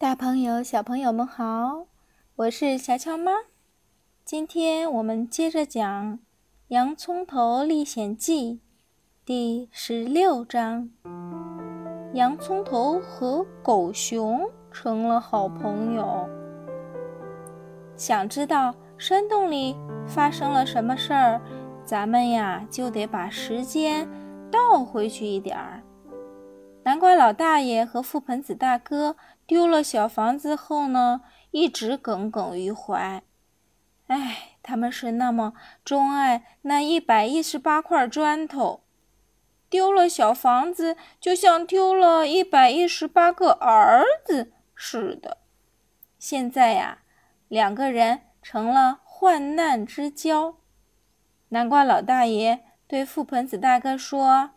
大朋友、小朋友们好，我是乔乔妈。今天我们接着讲《洋葱头历险记》第十六章：洋葱头和狗熊成了好朋友。想知道山洞里发生了什么事儿，咱们呀就得把时间倒回去一点儿。南瓜老大爷和覆盆子大哥丢了小房子后呢，一直耿耿于怀。哎，他们是那么钟爱那一百一十八块砖头，丢了小房子，就像丢了一百一十八个儿子似的。现在呀，两个人成了患难之交。南瓜老大爷对覆盆子大哥说。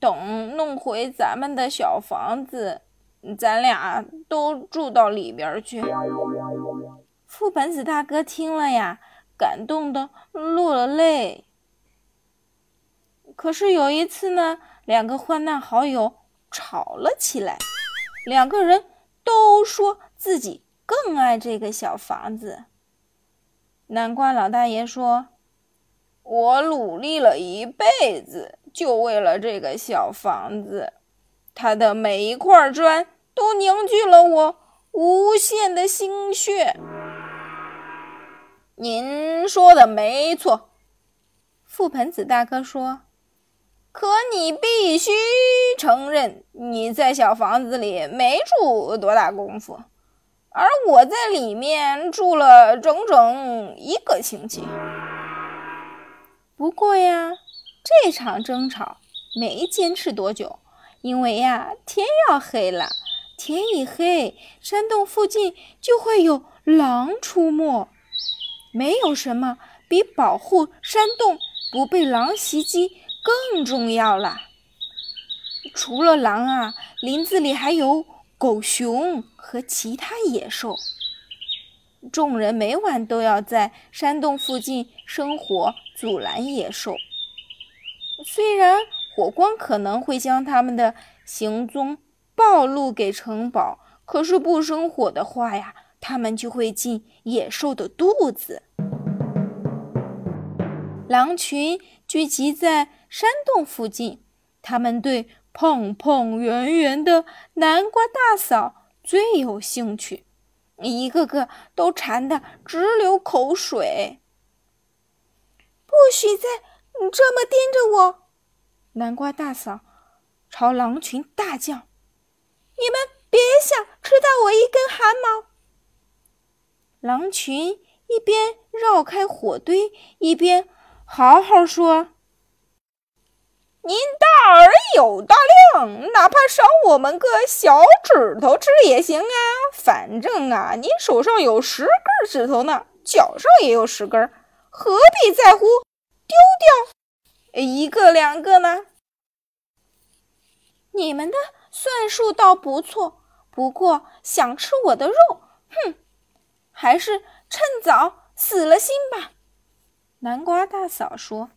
等弄回咱们的小房子，咱俩都住到里边去。覆盆子大哥听了呀，感动的落了泪。可是有一次呢，两个患难好友吵了起来，两个人都说自己更爱这个小房子。南瓜老大爷说：“我努力了一辈子。”就为了这个小房子，它的每一块砖都凝聚了我无限的心血。您说的没错，覆盆子大哥说。可你必须承认，你在小房子里没住多大功夫，而我在里面住了整整一个星期。不过呀。这场争吵没坚持多久，因为呀，天要黑了。天一黑，山洞附近就会有狼出没。没有什么比保护山洞不被狼袭击更重要了。除了狼啊，林子里还有狗熊和其他野兽。众人每晚都要在山洞附近生火，阻拦野兽。虽然火光可能会将他们的行踪暴露给城堡，可是不生火的话呀，他们就会进野兽的肚子。狼群聚集在山洞附近，他们对胖胖圆圆的南瓜大嫂最有兴趣，一个个都馋得直流口水。不许再。这么盯着我，南瓜大嫂朝狼群大叫：“你们别想吃到我一根汗毛！”狼群一边绕开火堆，一边好好说：“您大而有大量，哪怕少我们个小指头吃也行啊！反正啊，您手上有十根指头呢，脚上也有十根，何必在乎？”丢掉一个两个呢？你们的算术倒不错，不过想吃我的肉，哼，还是趁早死了心吧。南瓜大嫂说：“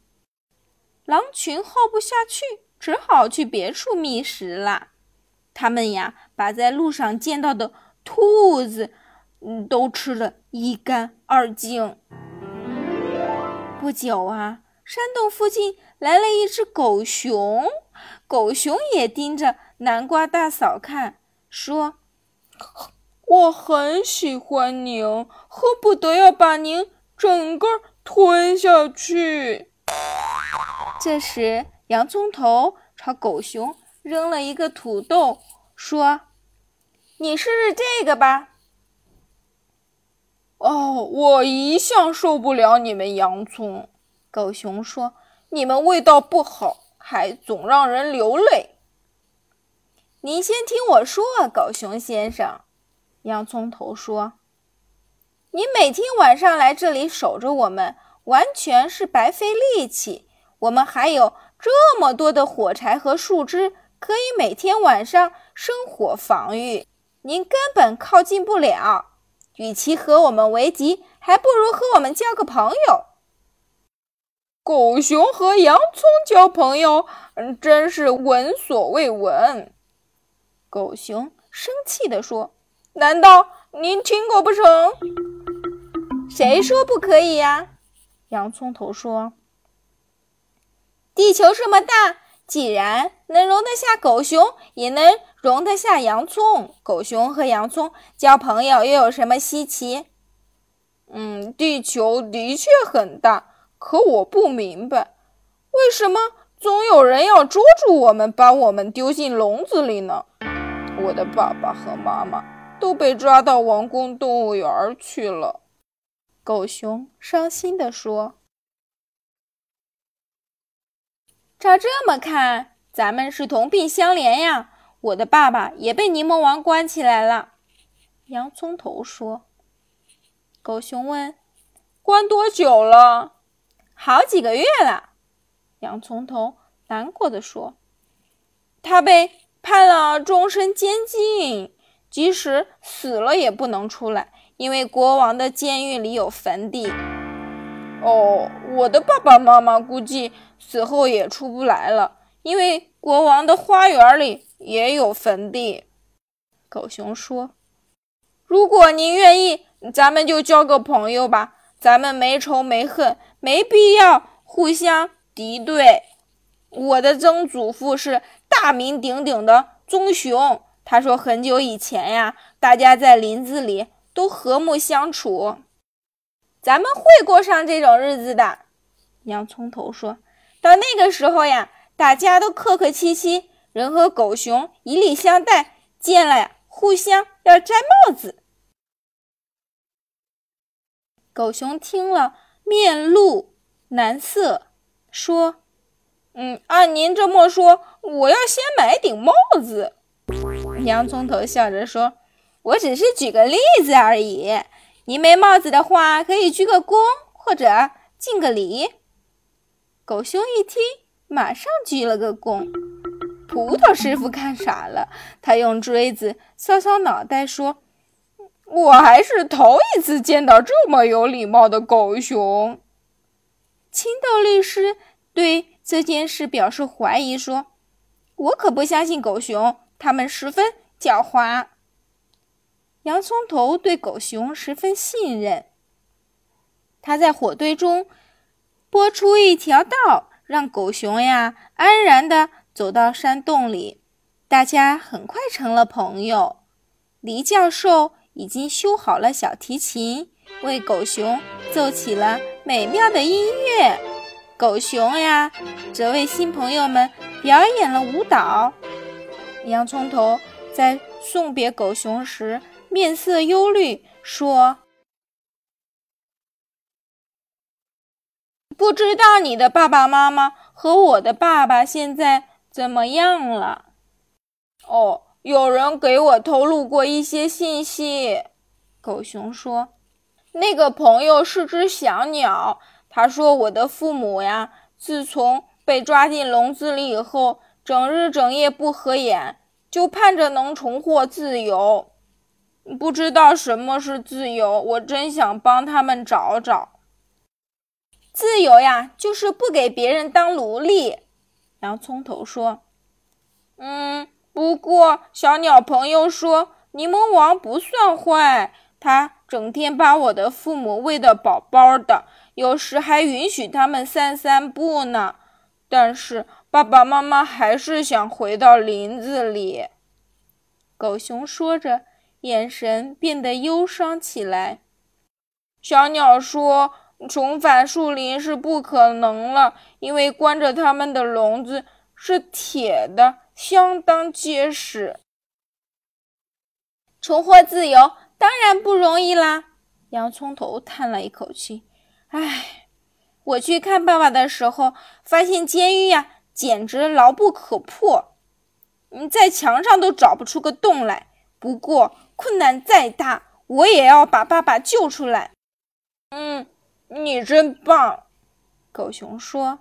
狼群耗不下去，只好去别处觅食了。他们呀，把在路上见到的兔子，嗯，都吃了一干二净。”不久啊，山洞附近来了一只狗熊，狗熊也盯着南瓜大嫂看，说：“我很喜欢您，恨不得要把您整个吞下去。”这时，洋葱头朝狗熊扔了一个土豆，说：“你试试这个吧。”哦，我一向受不了你们洋葱。狗熊说：“你们味道不好，还总让人流泪。”您先听我说，狗熊先生。洋葱头说：“你每天晚上来这里守着我们，完全是白费力气。我们还有这么多的火柴和树枝，可以每天晚上生火防御，您根本靠近不了。”与其和我们为敌，还不如和我们交个朋友。狗熊和洋葱交朋友，真是闻所未闻。狗熊生气地说：“难道您听过不成？谁说不可以呀？洋葱头说：“地球这么大，既然能容得下狗熊，也能容得下洋葱。狗熊和洋葱交朋友又有什么稀奇？”嗯，地球的确很大，可我不明白，为什么总有人要捉住我们，把我们丢进笼子里呢？我的爸爸和妈妈都被抓到王宫动物园去了。狗熊伤心地说：“照这么看，咱们是同病相怜呀！我的爸爸也被柠檬王关起来了。”洋葱头说。狗熊问：“关多久了？”“好几个月了。”洋葱头难过的说：“他被判了终身监禁，即使死了也不能出来，因为国王的监狱里有坟地。”“哦，我的爸爸妈妈估计死后也出不来了，因为国王的花园里也有坟地。”狗熊说：“如果您愿意。”咱们就交个朋友吧，咱们没仇没恨，没必要互相敌对。我的曾祖父是大名鼎鼎的棕熊，他说很久以前呀，大家在林子里都和睦相处。咱们会过上这种日子的。洋葱头说到那个时候呀，大家都客客气气，人和狗熊以礼相待，见了呀，互相要摘帽子。狗熊听了，面露难色，说：“嗯，按您这么说，我要先买顶帽子。”洋葱头笑着说：“我只是举个例子而已。你没帽子的话，可以鞠个躬或者敬个礼。”狗熊一听，马上鞠了个躬。葡萄师傅看傻了，他用锥子搔搔脑袋，说。我还是头一次见到这么有礼貌的狗熊。青豆律师对这件事表示怀疑，说：“我可不相信狗熊，它们十分狡猾。”洋葱头对狗熊十分信任，他在火堆中拨出一条道，让狗熊呀安然地走到山洞里。大家很快成了朋友。黎教授。已经修好了小提琴，为狗熊奏起了美妙的音乐。狗熊呀，则为新朋友们表演了舞蹈。洋葱头在送别狗熊时面色忧虑，说：“不知道你的爸爸妈妈和我的爸爸现在怎么样了？”哦。有人给我透露过一些信息，狗熊说：“那个朋友是只小鸟。他说我的父母呀，自从被抓进笼子里以后，整日整夜不合眼，就盼着能重获自由。不知道什么是自由，我真想帮他们找找。自由呀，就是不给别人当奴隶。”洋葱头说：“嗯。”不过，小鸟朋友说，柠檬王不算坏，他整天把我的父母喂得饱饱的，有时还允许他们散散步呢。但是，爸爸妈妈还是想回到林子里。狗熊说着，眼神变得忧伤起来。小鸟说，重返树林是不可能了，因为关着他们的笼子是铁的。相当结实。重获自由当然不容易啦。洋葱头叹了一口气：“唉，我去看爸爸的时候，发现监狱呀，简直牢不可破。你在墙上都找不出个洞来。不过困难再大，我也要把爸爸救出来。”“嗯，你真棒。”狗熊说。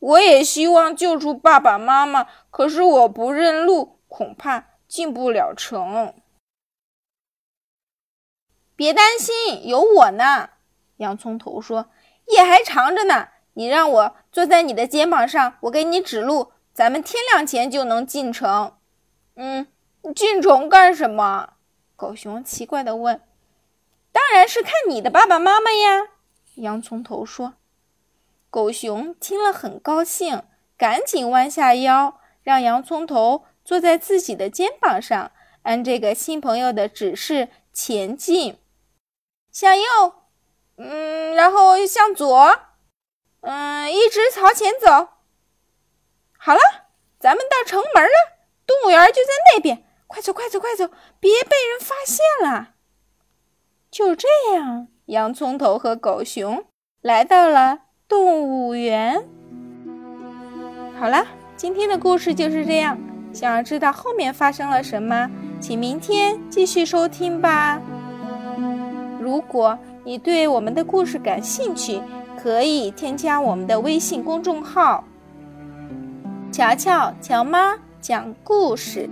我也希望救出爸爸妈妈，可是我不认路，恐怕进不了城。别担心，有我呢。洋葱头说：“夜还长着呢，你让我坐在你的肩膀上，我给你指路。咱们天亮前就能进城。”嗯，进城干什么？狗熊奇怪地问。“当然是看你的爸爸妈妈呀。”洋葱头说。狗熊听了很高兴，赶紧弯下腰，让洋葱头坐在自己的肩膀上，按这个新朋友的指示前进。向右，嗯，然后向左，嗯，一直朝前走。好了，咱们到城门了，动物园就在那边。快走，快走，快走，别被人发现了。就这样，洋葱头和狗熊来到了。动物园。好了，今天的故事就是这样。想要知道后面发生了什么，请明天继续收听吧。如果你对我们的故事感兴趣，可以添加我们的微信公众号“乔乔乔妈讲故事”。